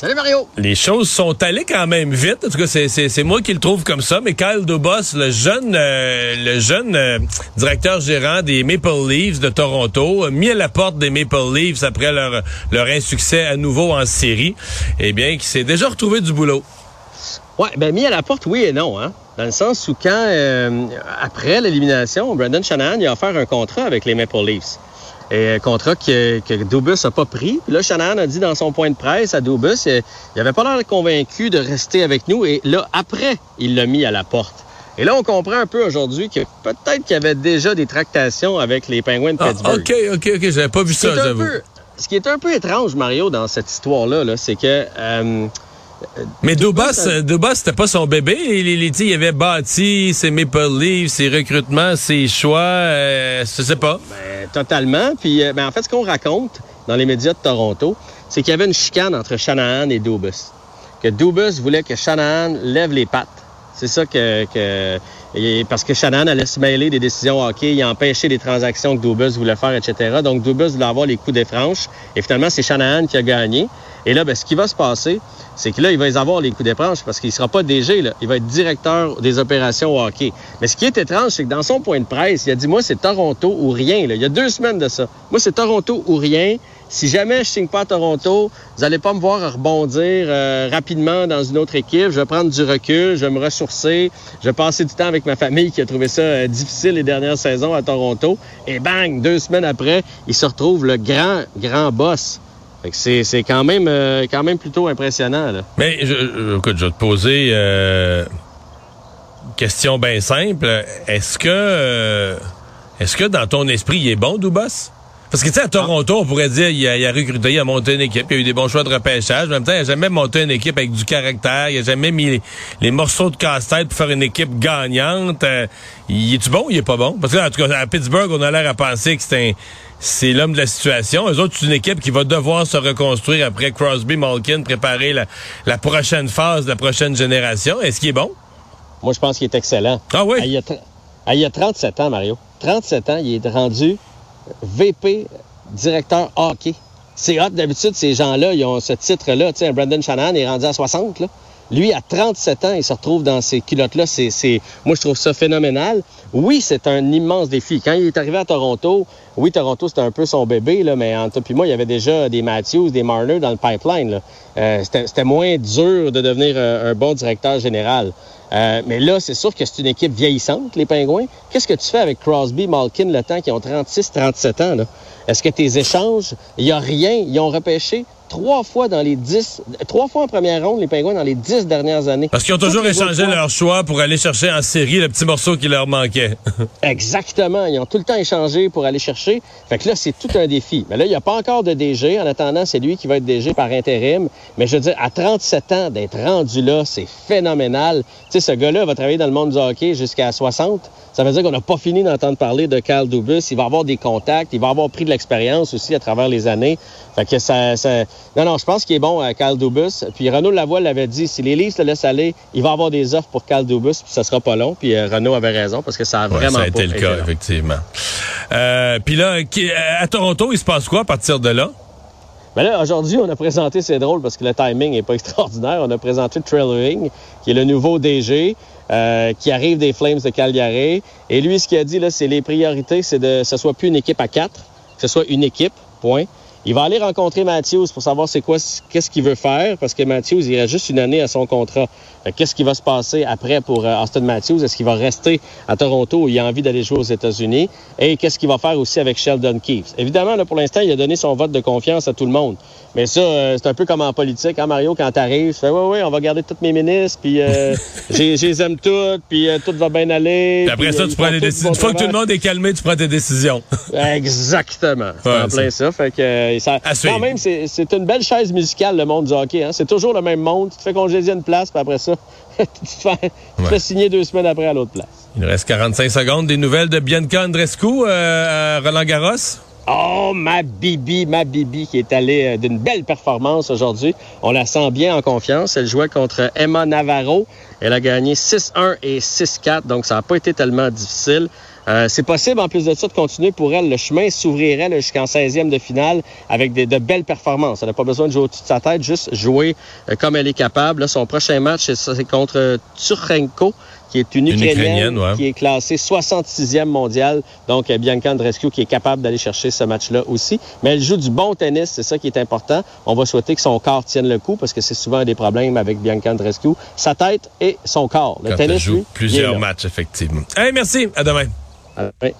Salut Mario. Les choses sont allées quand même vite. En tout cas, c'est moi qui le trouve comme ça. Mais Kyle Dubas, le jeune, euh, le jeune euh, directeur gérant des Maple Leafs de Toronto, a mis à la porte des Maple Leafs après leur, leur insuccès à nouveau en série, eh bien, qui s'est déjà retrouvé du boulot. Ouais, ben mis à la porte, oui et non, hein. Dans le sens où quand, euh, après l'élimination, Brandon Shanahan a offert un contrat avec les Maple Leafs. Et un contrat que, que Dubus n'a pas pris. Puis là, Shanahan a dit dans son point de presse à Dubus, il avait pas l'air convaincu de rester avec nous. Et là, après, il l'a mis à la porte. Et là, on comprend un peu aujourd'hui que peut-être qu'il y avait déjà des tractations avec les Penguins de Ah, Pittsburgh. OK, OK, OK. J'avais pas vu ça, j'avoue. Ce qui est un peu étrange, Mario, dans cette histoire-là, -là, c'est que... euh, Mais Dubas, euh, Dubas, c'était pas son bébé. Il, il, il, il avait bâti ses Maple Leafs, ses recrutements, ses choix. Euh, je sais pas. Ben, totalement. Puis, euh, ben, en fait, ce qu'on raconte dans les médias de Toronto, c'est qu'il y avait une chicane entre Shanahan et Dubus. Que Dubus voulait que Shanahan lève les pattes. C'est ça que, parce que Shanahan allait se mêler des décisions hockey, il empêchait des transactions que Dubus voulait faire, etc. Donc Dubus voulait avoir les coups des. Et finalement, c'est Shanahan qui a gagné. Et là, ben, ce qui va se passer, c'est que là, il va les avoir les coups des parce qu'il sera pas DG, là. il va être directeur des opérations hockey. Mais ce qui est étrange, c'est que dans son point de presse, il a dit moi c'est Toronto ou rien. Là. Il y a deux semaines de ça. Moi c'est Toronto ou rien. Si jamais je signe pas à Toronto, vous allez pas me voir rebondir euh, rapidement dans une autre équipe. Je vais prendre du recul, je vais me ressourcer, je vais passer du temps avec ma famille qui a trouvé ça euh, difficile les dernières saisons à Toronto. Et bang, deux semaines après, il se retrouve le grand, grand boss. C'est, c'est quand même euh, quand même plutôt impressionnant. Mais je, écoute, je vais te poser une question bien simple. Est-ce que est-ce que dans ton esprit, il est bon, Dubas? Parce que, tu sais, à Toronto, on pourrait dire, il a, il a recruté, il a monté une équipe, il a eu des bons choix de repêchage. En même temps, il a jamais monté une équipe avec du caractère, il a jamais mis les, les morceaux de casse-tête pour faire une équipe gagnante. Euh, il est-tu bon ou il est pas bon? Parce que, là, en tout cas, à Pittsburgh, on a l'air à penser que c'est un, c'est l'homme de la situation. Eux autres, c'est une équipe qui va devoir se reconstruire après Crosby, Malkin, préparer la, la prochaine phase, la prochaine génération. Est-ce qu'il est bon? Moi, je pense qu'il est excellent. Ah oui? Ah, il, a ah, il a 37 ans, Mario. 37 ans, il est rendu VP, directeur hockey. C'est hot, d'habitude, ces gens-là, ils ont ce titre-là. Tu sais, Brandon Shanahan est rendu à 60, là. Lui, à 37 ans, il se retrouve dans ces culottes-là. C'est. Moi, je trouve ça phénoménal. Oui, c'est un immense défi. Quand il est arrivé à Toronto, oui, Toronto, c'était un peu son bébé, là, mais entre puis moi, il y avait déjà des Matthews, des Marner dans le pipeline. Euh, c'était, moins dur de devenir un bon directeur général. Euh, mais là, c'est sûr que c'est une équipe vieillissante, les Pingouins. Qu'est-ce que tu fais avec Crosby, Malkin, le temps qui ont 36, 37 ans? Est-ce que tes échanges, il n'y a rien? Ils ont repêché trois fois dans les dix, trois fois en première ronde, les Pingouins, dans les dix dernières années. Parce qu'ils ont toujours échangé leur choix pour aller chercher en série le petit morceau qui leur manquait. Exactement. Ils ont tout le temps échangé pour aller chercher. Fait que là, c'est tout un défi. Mais là, il n'y a pas encore de DG. En attendant, c'est lui qui va être DG par intérim. Mais je veux dire, à 37 ans, d'être rendu là, c'est phénoménal. Tu sais, ce gars-là va travailler dans le monde du hockey jusqu'à 60. Ça veut dire qu'on n'a pas fini d'entendre parler de Carl Dubus. Il va avoir des contacts. Il va avoir pris de l'expérience aussi à travers les années. Fait que ça... ça... Non, non, je pense qu'il est bon à Carl Dubus. Puis Renaud Lavoie l'avait dit, si les Leafs le laissent aller, il va avoir des offres pour Dubus, puis ça sera pas long. Puis euh, Renaud avait raison, parce que ça a Ouais, vraiment ça a été le cas, effectivement. Euh, Puis là, à Toronto, il se passe quoi à partir de là? Ben là, aujourd'hui, on a présenté, c'est drôle parce que le timing n'est pas extraordinaire. On a présenté Trailing, qui est le nouveau DG, euh, qui arrive des Flames de Calgary. Et lui, ce qu'il a dit, là, c'est les priorités, c'est de que ce soit plus une équipe à quatre, que ce soit une équipe, point. Il va aller rencontrer Matthews pour savoir c'est quoi, qu'est-ce qu'il veut faire, parce que Matthews, il reste juste une année à son contrat. Qu'est-ce qui va se passer après pour euh, Austin Matthews? Est-ce qu'il va rester à Toronto où il a envie d'aller jouer aux États-Unis? Et qu'est-ce qu'il va faire aussi avec Sheldon Keefe? Évidemment, là, pour l'instant, il a donné son vote de confiance à tout le monde. Mais ça, euh, c'est un peu comme en politique, hein, Mario, quand t'arrives, tu fais, ouais, ouais, on va garder tous mes ministres, puis euh, j'ai- les aime toutes, puis euh, tout va bien aller. Puis après puis, ça, tu prends des décisions. Une fois que tout le monde est calmé, tu prends tes décisions. Exactement. C'est Ouais, en plein ça. Fait que, euh, ça À suivre. quand même, c'est une belle chaise musicale, le monde du hockey. Hein? C'est toujours le même monde. Tu te fais congédier une place, puis après ça, tu te fais, tu te Ouais. fais signer deux semaines après à l'autre place. Il nous reste 45 secondes. Des nouvelles de Bianca Andrescu euh, à Roland Garros? Oh, ma Bibi, ma Bibi qui est allée euh, d'une belle performance aujourd'hui. On la sent bien en confiance. Elle jouait contre Emma Navarro. Elle a gagné 6-1 et 6-4, donc ça n'a pas été tellement difficile. Euh, c'est possible, en plus de ça, de continuer pour elle. Le chemin s'ouvrirait jusqu'en 16e de finale avec de belles performances. Elle n'a pas besoin de jouer au-dessus de sa tête, juste jouer euh, comme elle est capable. Son prochain match, c'est contre Turchenko, qui est une, Ukrainienne, qui est classée 66e mondiale. Donc, Bianca Andreescu qui est capable d'aller chercher ce match-là aussi. Mais elle joue du bon tennis, c'est ça qui est important. On va souhaiter que son corps tienne le coup parce que c'est souvent des problèmes avec Bianca Andreescu. Sa tête et son corps. Le tennis, joue plusieurs matchs, effectivement. Hey, merci. À demain. À demain.